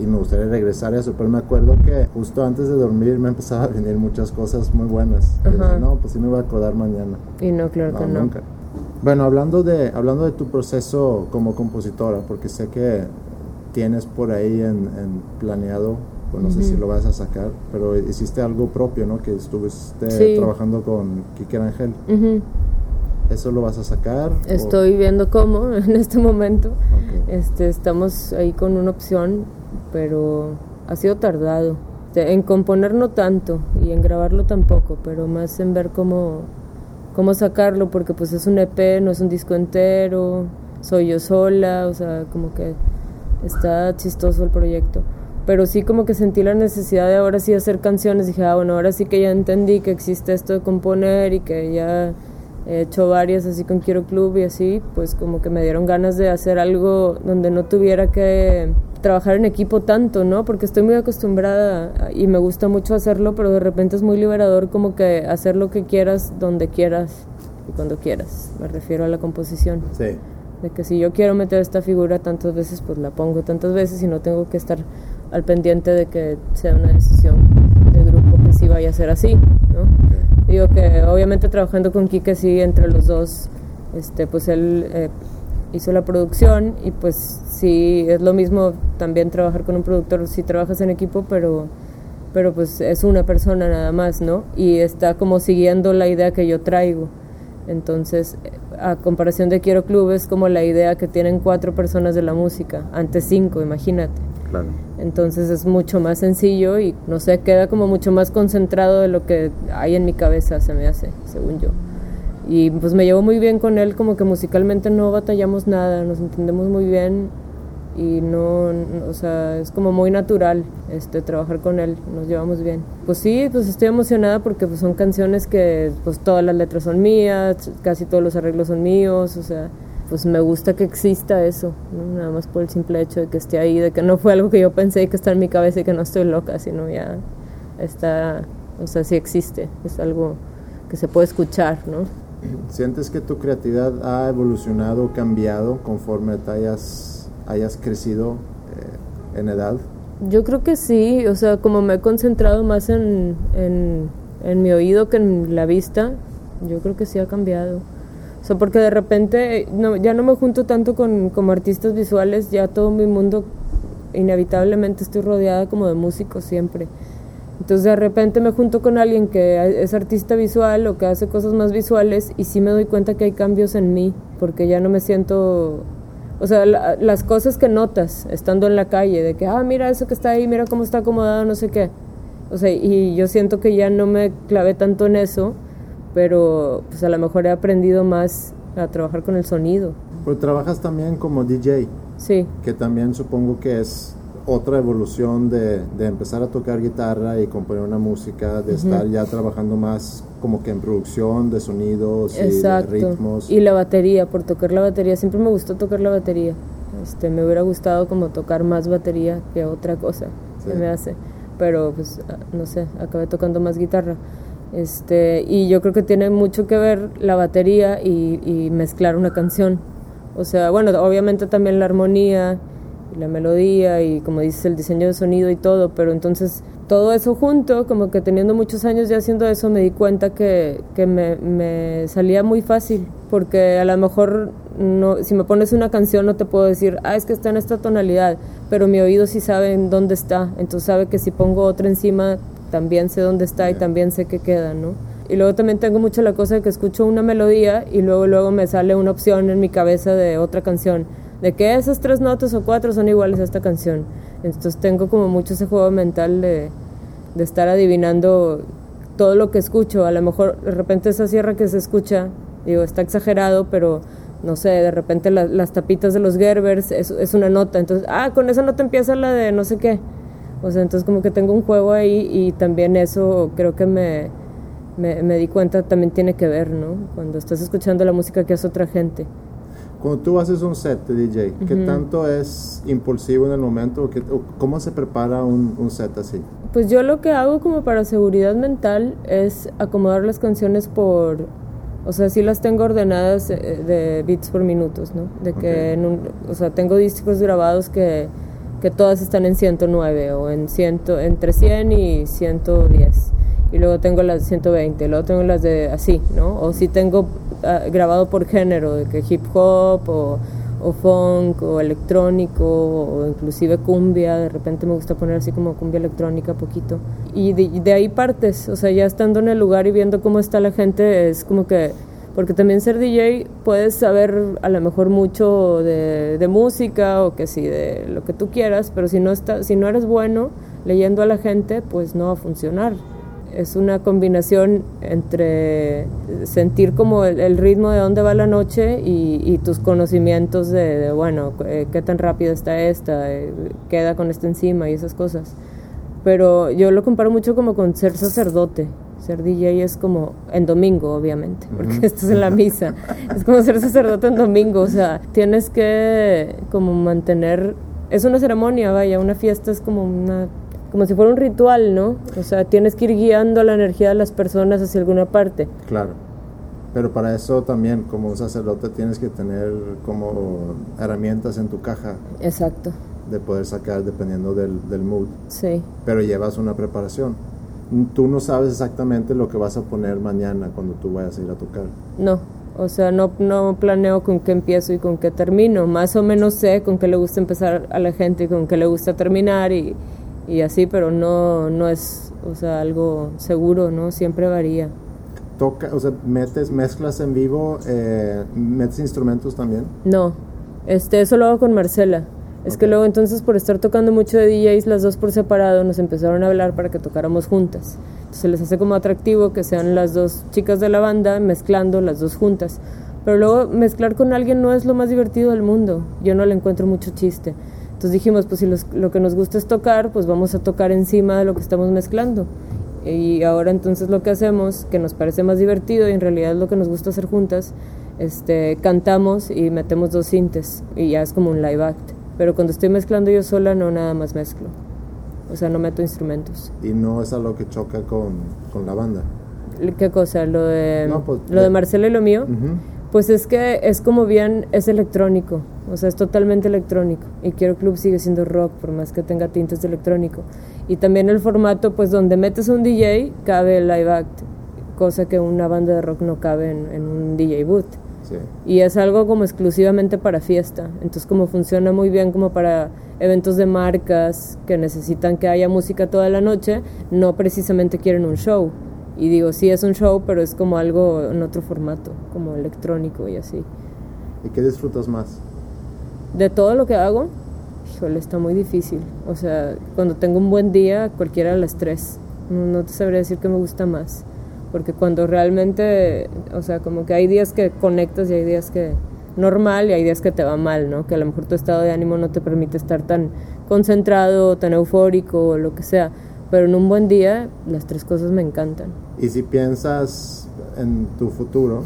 y me gustaría regresar a eso, pero me acuerdo que justo antes de dormir me empezaba a venir muchas cosas muy buenas. no, pues sí me voy a acordar mañana. Y no, claro que no. Nunca. Bueno, hablando de, hablando de tu proceso como compositora, porque sé que tienes por ahí en, planeado, pues no sé si lo vas a sacar, pero hiciste algo propio, ¿no? Que estuviste trabajando con Kike Ángel. ¿Eso lo vas a sacar? Estoy viendo cómo *laughs* en este momento. Este, estamos ahí con una opción, pero ha sido tardado. En componer no tanto y en grabarlo tampoco, pero más en ver cómo, cómo sacarlo, porque pues es un EP, no es un disco entero, soy yo sola, o sea, como que está chistoso el proyecto. Pero sí como que sentí la necesidad de ahora sí hacer canciones, dije, ah, bueno, ahora sí que ya entendí que existe esto de componer y que ya he hecho varias así con Quiero Club y así, pues como que me dieron ganas de hacer algo donde no tuviera que trabajar en equipo tanto, ¿no? Porque estoy muy acostumbrada y me gusta mucho hacerlo, pero de repente es muy liberador como que hacer lo que quieras, donde quieras y cuando quieras. Me refiero a la composición. Sí. De que si yo quiero meter esta figura tantas veces, pues la pongo tantas veces y no tengo que estar al pendiente de que sea una decisión de grupo que sí vaya a ser así, ¿no? Digo que obviamente trabajando con Kike sí, entre los dos, este, pues él eh, hizo la producción y pues sí, es lo mismo también trabajar con un productor si trabajas en equipo, pero, pero pues es una persona nada más, ¿no? Y está como siguiendo la idea que yo traigo. Entonces, a comparación de Quiero Club, es como la idea que tienen cuatro personas de la música, antes cinco, imagínate. Entonces es mucho más sencillo y no sé, queda como mucho más concentrado de lo que hay en mi cabeza, se me hace, según yo. Y pues me llevo muy bien con él, como que musicalmente no batallamos nada, nos entendemos muy bien y no, o sea, es como muy natural este trabajar con él, nos llevamos bien. Pues sí, pues estoy emocionada porque pues son canciones que pues todas las letras son mías, casi todos los arreglos son míos, o sea, pues me gusta que exista eso, nada más por el simple hecho de que esté ahí, de que no fue algo que yo pensé que está en mi cabeza y que no estoy loca, sino ya está, o sea, sí existe, es algo que se puede escuchar, ¿no? ¿Sientes que tu creatividad ha evolucionado, cambiado conforme te hayas, hayas crecido eh, en edad? Yo creo que sí, o sea, como me he concentrado más en, en, en mi oído que en la vista, yo creo que sí ha cambiado. O porque de repente no, ya no me junto tanto con como artistas visuales, ya todo mi mundo inevitablemente estoy rodeada como de músicos siempre. Entonces de repente me junto con alguien que es artista visual o que hace cosas más visuales y sí me doy cuenta que hay cambios en mí, porque ya no me siento, o sea, las cosas que notas estando en la calle, de que, ah, mira eso que está ahí, mira cómo está acomodado, no sé qué. O sea, y yo siento que ya no me clavé tanto en eso pero pues a lo mejor he aprendido más a trabajar con el sonido. Pues trabajas también como DJ. Sí. Que también supongo que es otra evolución de, de empezar a tocar guitarra y componer una música, de estar ya trabajando más como que en producción de sonidos y de ritmos. Y la batería, por tocar la batería, siempre me gustó tocar la batería. Este, me hubiera gustado como tocar más batería que otra cosa que me hace, pero pues ah, no sé, acabé tocando más guitarra. Este, y yo creo que tiene mucho que ver la batería y, mezclar una canción. O sea, bueno, obviamente también la armonía y la melodía y como dices el diseño de sonido y todo, pero entonces todo eso junto, como que teniendo muchos años ya haciendo eso, me di cuenta que, que me, me, salía muy fácil, porque a lo mejor no, si me pones una canción no te puedo decir, ah, es que está en esta tonalidad, pero mi oído sí sabe en dónde está, entonces sabe que si pongo otra encima también sé dónde está y también sé qué queda, ¿no? Y luego también tengo mucho la cosa de que escucho una melodía y luego luego me sale una opción en mi cabeza de otra canción, de que esas tres notas o cuatro son iguales a esta canción. Entonces tengo como mucho ese juego mental de, de estar adivinando todo lo que escucho. A lo mejor de repente esa sierra que se escucha, digo, está exagerado, pero no sé, de repente las tapitas de los Gerbers es, es, una nota. Entonces, ah, con esa nota empieza la de no sé qué. O sea, entonces como que tengo un juego ahí y también eso creo que me, me, di cuenta también tiene que ver, ¿no? Cuando estás escuchando la música que hace otra gente. Cuando tú haces un set de DJ, ¿qué tanto es impulsivo en el momento? ¿Cómo se prepara un, un, set así? Pues yo lo que hago como para seguridad mental es acomodar las canciones por... O sea, sí las tengo ordenadas eh, de bits por minutos, ¿no? De que en un, o sea, tengo discos grabados que que todas están en 109 o en 100, entre 100 y 110. Y luego tengo las de 120, luego tengo las de así, ¿no? O si tengo ah, grabado por género, de que hip hop o, o funk o electrónico o inclusive cumbia, de repente me gusta poner así como cumbia electrónica poquito. Y de, de ahí partes, o sea, ya estando en el lugar y viendo cómo está la gente, es como que porque también ser DJ puedes saber a lo mejor mucho de, de música o que sí, de lo que tú quieras, pero si no, está, si no eres bueno leyendo a la gente, pues no va a funcionar es una combinación entre sentir como el, ritmo de dónde va la noche y, tus conocimientos de, bueno, eh, qué tan rápido está esta, eh, queda con esta encima y esas cosas. Pero yo lo comparo mucho como con ser sacerdote. Ser DJ es como en domingo, obviamente, porque esto es en la misa. *laughs* es como ser sacerdote en domingo, o sea, tienes que como mantener... Es una ceremonia, vaya, una fiesta es como una como si fuera un ritual, ¿no? O sea, tienes que ir guiando la energía de las personas hacia alguna parte. Claro. Pero para eso también, como un sacerdote, tienes que tener como herramientas en tu caja. Exacto. De poder sacar dependiendo del, del mood. Sí. Pero llevas una preparación. Tú no sabes exactamente lo que vas a poner mañana cuando tú vayas a ir a tocar. No. O sea, no, no planeo con qué empiezo y con qué termino. Más o menos sé con qué le gusta empezar a la gente y con qué le gusta terminar y, y así, pero no, no es, o sea, algo seguro, ¿no? Siempre varía. Toca, o sea, metes, mezclas en vivo, eh, metes instrumentos también. No, este, eso lo hago con Marcela. Es que luego entonces por estar tocando mucho de DJs las dos por separado nos empezaron a hablar para que tocáramos juntas. Entonces les hace como atractivo que sean las dos chicas de la banda mezclando las dos juntas. Pero luego mezclar con alguien no es lo más divertido del mundo. Yo no le encuentro mucho chiste. Entonces dijimos, pues si lo que nos gusta es tocar, pues vamos a tocar encima de lo que estamos mezclando. Y ahora entonces lo que hacemos, que nos parece más divertido y en realidad es lo que nos gusta hacer juntas, este, cantamos y metemos dos sintes y ya es como un live act. Pero cuando estoy mezclando yo sola no nada más mezclo. O sea, no meto instrumentos. ¿Y no es algo que choca con, con la banda? ¿Qué cosa? ¿Lo de, pues, lo de Marcelo y lo mío? Pues es que es como bien, es electrónico, o sea, es totalmente electrónico. Y Quiero Club sigue siendo rock, por más que tenga tintes de electrónico. Y también el formato, pues donde metes un DJ, cabe el live act, cosa que una banda de rock no cabe en, un DJ Y es algo como exclusivamente para fiesta. Entonces como funciona muy bien como para eventos de marcas que necesitan que haya música toda la noche, no precisamente quieren un show. Y digo, sí es un show, pero es como algo en otro formato, como electrónico y así. ¿Y qué disfrutas más? De todo lo que hago, híjole, está muy difícil. O sea, cuando tengo un buen día, cualquiera de las tres. No, te sabría decir que me gusta más. Porque cuando realmente, o sea, como que hay días que conectas y hay días que normal y hay días que te va mal, ¿no? Que a lo mejor tu estado de ánimo no te permite estar tan concentrado, tan eufórico o lo que sea pero en un buen día las tres cosas me encantan. Y si piensas en tu futuro,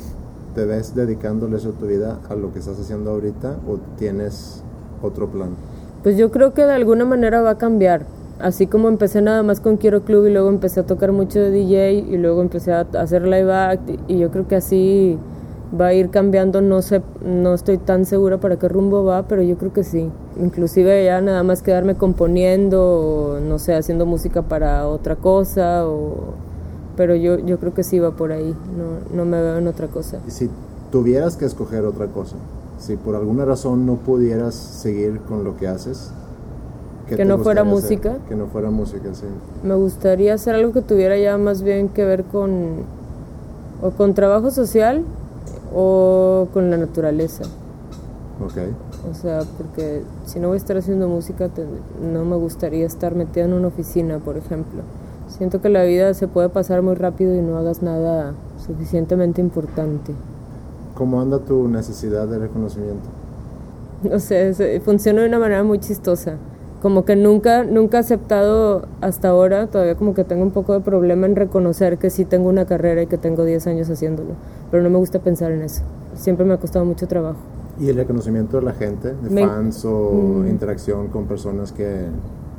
¿te ves dedicándole eso tu vida a lo que estás haciendo ahorita o tienes otro plan? Pues yo creo que de alguna manera va a cambiar. Así como empecé nada más con Quiero Club y luego empecé a tocar mucho de DJ y luego empecé a hacer live act y yo creo que así va a ir cambiando, no sé, no estoy tan segura para qué rumbo va, pero yo creo que sí. Inclusive ya nada más quedarme componiendo, no sé, haciendo música para otra cosa, o, pero yo, yo creo que sí va por ahí, no, no me veo en otra cosa. ¿Y si tuvieras que escoger otra cosa? Si por alguna razón no pudieras seguir con lo que haces, que no fuera música. Que no fuera música, sí. Me gustaría hacer algo que tuviera ya más bien que ver con o con trabajo social o con la naturaleza. Ok. O sea, porque si no voy a estar haciendo música, no me gustaría estar metida en una oficina, por ejemplo. Siento que la vida se puede pasar muy rápido y no hagas nada suficientemente importante. ¿Cómo anda tu necesidad de reconocimiento? *laughs* No sé, funciona de una manera muy chistosa. Como que nunca, nunca he aceptado hasta ahora, todavía como que tengo un poco de problema en reconocer que sí tengo una carrera y que tengo 10 años haciéndolo pero no me gusta pensar en eso. Siempre me ha costado mucho trabajo. ¿Y el reconocimiento de la gente, de fans o mm. interacción con personas que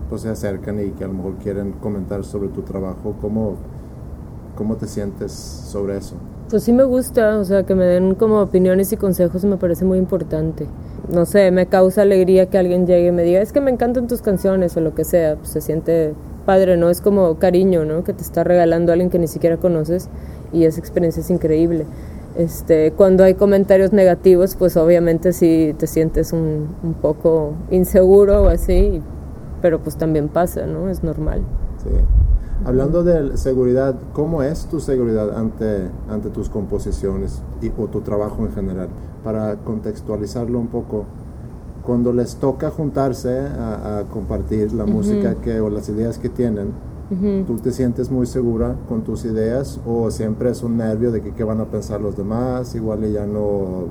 pues, se acercan y que a lo mejor quieren comentar sobre tu trabajo? ¿Cómo, ¿Cómo te sientes sobre eso? Pues sí me gusta, o sea, que me den como opiniones y consejos me parece muy importante. No sé, me causa alegría que alguien llegue y me diga, es que me encantan tus canciones o lo que sea, pues se siente padre, ¿no? Es como cariño, ¿no? Que te está regalando alguien que ni siquiera conoces y esa experiencia es increíble. Este, cuando hay comentarios negativos, pues obviamente sí te sientes un, poco inseguro o así, pero pues también pasa, ¿no? Es normal. Sí. Hablando de seguridad, ¿cómo es tu seguridad ante, ante tus composiciones y, o tu trabajo en general? Para contextualizarlo un poco, cuando les toca juntarse a, compartir la música que, o las ideas que tienen, ¿tú te sientes muy segura con tus ideas o siempre es un nervio de que qué van a pensar los demás? Igual ya no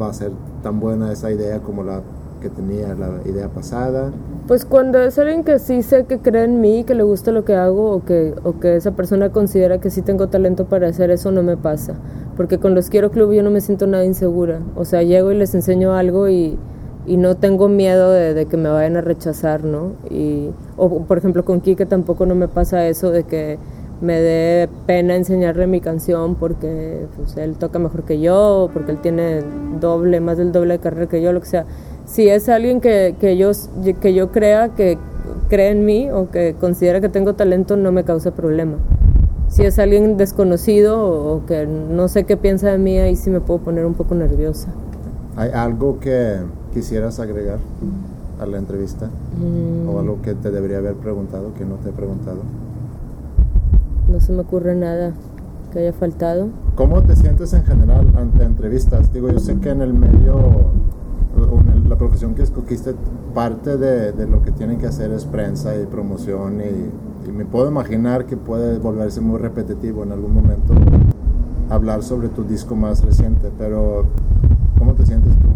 va a ser tan buena esa idea como la que tenía la idea pasada. Pues cuando es alguien que sí sé que cree en mí, que le gusta lo que hago o que, o que esa persona considera que sí tengo talento para hacer eso, no me pasa. Porque con los Quiero Club yo no me siento nada insegura. O sea, llego y les enseño algo y, y no tengo miedo de, que me vayan a rechazar, ¿no? Y, o por ejemplo con Kike tampoco no me pasa eso de que me dé pena enseñarle mi canción porque pues, él toca mejor que yo, porque él tiene doble, más del doble de carrera que yo, lo que sea si es alguien que, que, yo, que yo crea que cree en mí o que considera que tengo talento, no me causa problema. Si es alguien desconocido o que no sé qué piensa de mí, ahí sí me puedo poner un poco nerviosa. ¿Hay algo que quisieras agregar a la entrevista? ¿O algo que te debería haber preguntado que no te he preguntado? No se me ocurre nada que haya faltado. ¿Cómo te sientes en general ante entrevistas? Digo, yo sé que en el medio la profesión que escogiste, parte de, de, lo que tienen que hacer es prensa y promoción y, y, me puedo imaginar que puede volverse muy repetitivo en algún momento hablar sobre tu disco más reciente, pero ¿cómo te sientes tú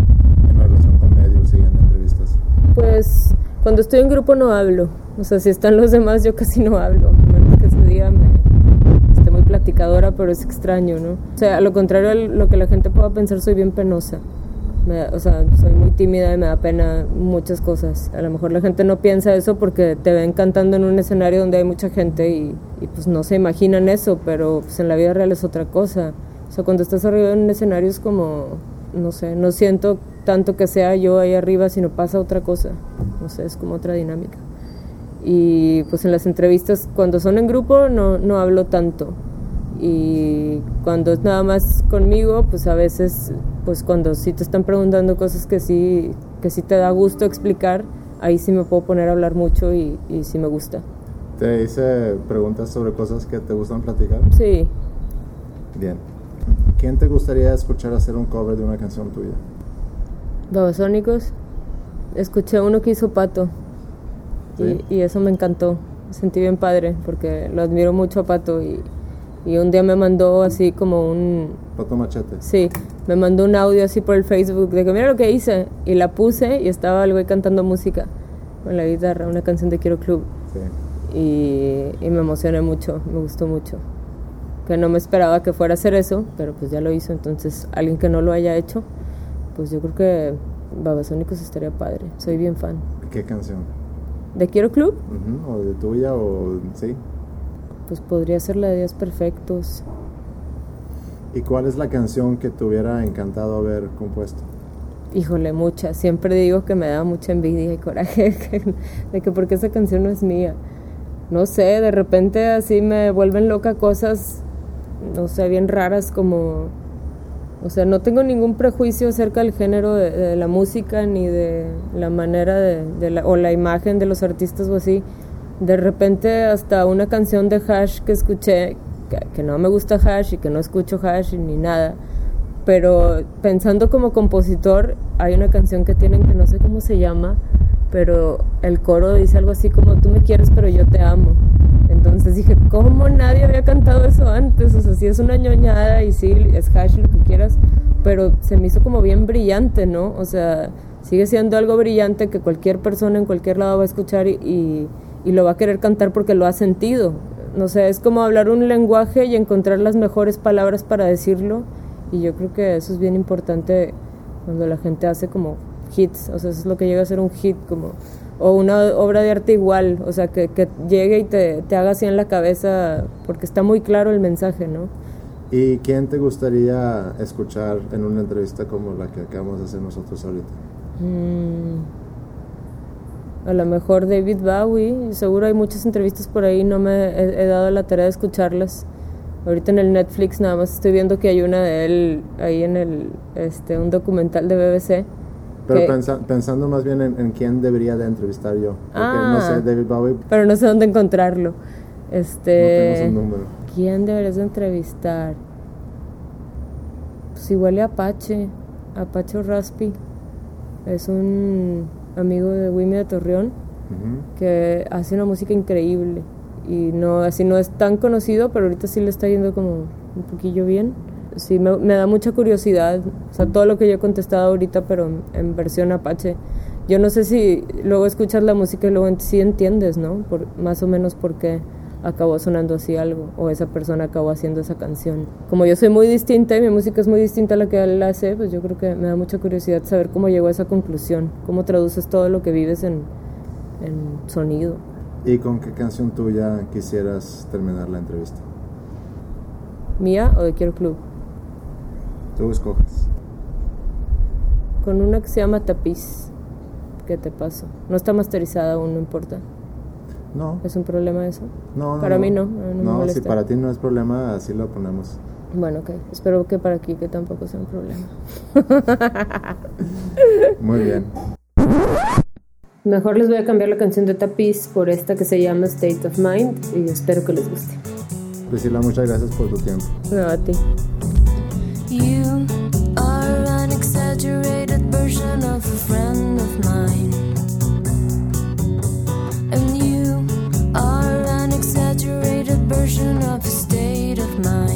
en relación con medios y en entrevistas? Pues cuando estoy en grupo no hablo, o sea, si están los demás yo casi no hablo, menos que ese día me esté muy platicadora, pero es extraño, ¿no? O sea, a lo contrario a lo que la gente pueda pensar, soy bien penosa o sea, soy muy tímida y me da pena muchas cosas. A lo mejor la gente no piensa eso porque te ven cantando en un escenario donde hay mucha gente y, pues no se imaginan eso, pero pues en la vida real es otra cosa. O sea, cuando estás arriba en un escenario es como, no sé, no siento tanto que sea yo ahí arriba, sino pasa otra cosa. No sé, es como otra dinámica. Y pues en las entrevistas, cuando son en grupo, no, no hablo tanto y cuando es nada más conmigo, pues a veces, pues cuando sí te están preguntando cosas que sí, que sí te da gusto explicar, ahí sí me puedo poner a hablar mucho y, y sí me gusta. ¿Te hice preguntas sobre cosas que te gustan platicar? Sí. Bien. ¿Quién te gustaría escuchar hacer un cover de una canción tuya? Babasónicos. Escuché uno que hizo Pato y, y eso me encantó. Me sentí bien padre porque lo admiro mucho a Pato y, y un día me mandó así como un... Pato Machete. Sí, me mandó un audio así por el Facebook de que mira lo que hice. Y la puse y estaba el güey cantando música con la guitarra, una canción de Quiero Club. Sí. Y, y me emocioné mucho, me gustó mucho. Que no me esperaba que fuera a hacer eso, pero pues ya lo hizo. Entonces, alguien que no lo haya hecho, pues yo creo que Babasónicos estaría padre. Soy bien fan. ¿Qué canción? ¿De Quiero Club? o de tuya, o sí pues podría ser la de Días Perfectos. ¿Y cuál es la canción que te hubiera encantado haber compuesto? Híjole, mucha. Siempre digo que me da mucha envidia y coraje *laughs* de que porque esa canción no es mía. No sé, de repente así me vuelven loca cosas, no sé, bien raras como... O sea, no tengo ningún prejuicio acerca del género de, la música ni de la manera de, la, o la imagen de los artistas o así de repente hasta una canción de Hash que escuché, que, no me gusta Hash y que no escucho Hash ni nada, pero pensando como compositor, hay una canción que tienen que no sé cómo se llama, pero el coro dice algo así como tú me quieres pero yo te amo. Entonces dije, ¿cómo nadie había cantado eso antes? O sea, sí es una ñoñada y sí es hash lo que quieras, pero se me hizo como bien brillante, ¿no? O sea, sigue siendo algo brillante que cualquier persona en cualquier lado va a escuchar y y lo va a querer cantar porque lo ha sentido. No sé, es como hablar un lenguaje y encontrar las mejores palabras para decirlo. Y yo creo que eso es bien importante cuando la gente hace como hits. O sea, eso es lo que llega a ser un hit, como o una obra de arte igual, o sea, que, que llegue y te, te, haga así en la cabeza, porque está muy claro el mensaje, ¿no? ¿Y quién te gustaría escuchar en una entrevista como la que acabamos de hacer nosotros ahorita? Mm a lo mejor David Bowie, seguro hay muchas entrevistas por ahí, no me he, dado la tarea de escucharlas. Ahorita en el Netflix nada más estoy viendo que hay una de él ahí en el, este, un documental de BBC. Pero pensando más bien en, quién debería de entrevistar yo. Porque no sé, ah. David Bowie. Pero no sé dónde encontrarlo. Este. No número. ¿Quién deberías de entrevistar? Pues igual y Apache. Apache Raspi. Es un amigo de Wimi de Torreón que hace una música increíble. Y no, así no es tan conocido, pero ahorita sí le está yendo como un poquillo bien. Sí, me, da mucha curiosidad. O sea, todo lo que yo he contestado ahorita, pero en, versión Apache. Yo no sé si luego escuchas la música y luego sí entiendes, ¿no? Por, más o menos por qué acabó sonando así algo o esa persona acabó haciendo esa canción. Como yo soy muy distinta y mi música es muy distinta a la que él hace, pues yo creo que me da mucha curiosidad saber cómo llegó a esa conclusión, cómo traduces todo lo que vives en, en sonido. ¿Y con qué canción tuya quisieras terminar la entrevista? ¿Mía o de Quiero Club? Tú escoges. Con una que se llama Tapiz. ¿Qué te paso? No está masterizada aún, no importa. No. ¿Es un problema eso? No, no Para no. mí no. No, si para ti no es problema, así lo ponemos. Bueno, ok. Espero que para aquí que tampoco sea un problema. *laughs* Muy bien. Mejor les voy a cambiar la canción de Tapiz por esta que se llama State of Mind y espero que les guste. Priscila, muchas gracias por tu tiempo. No, a ti. You are an exaggerated version of a friend of mine. version of a state of mind.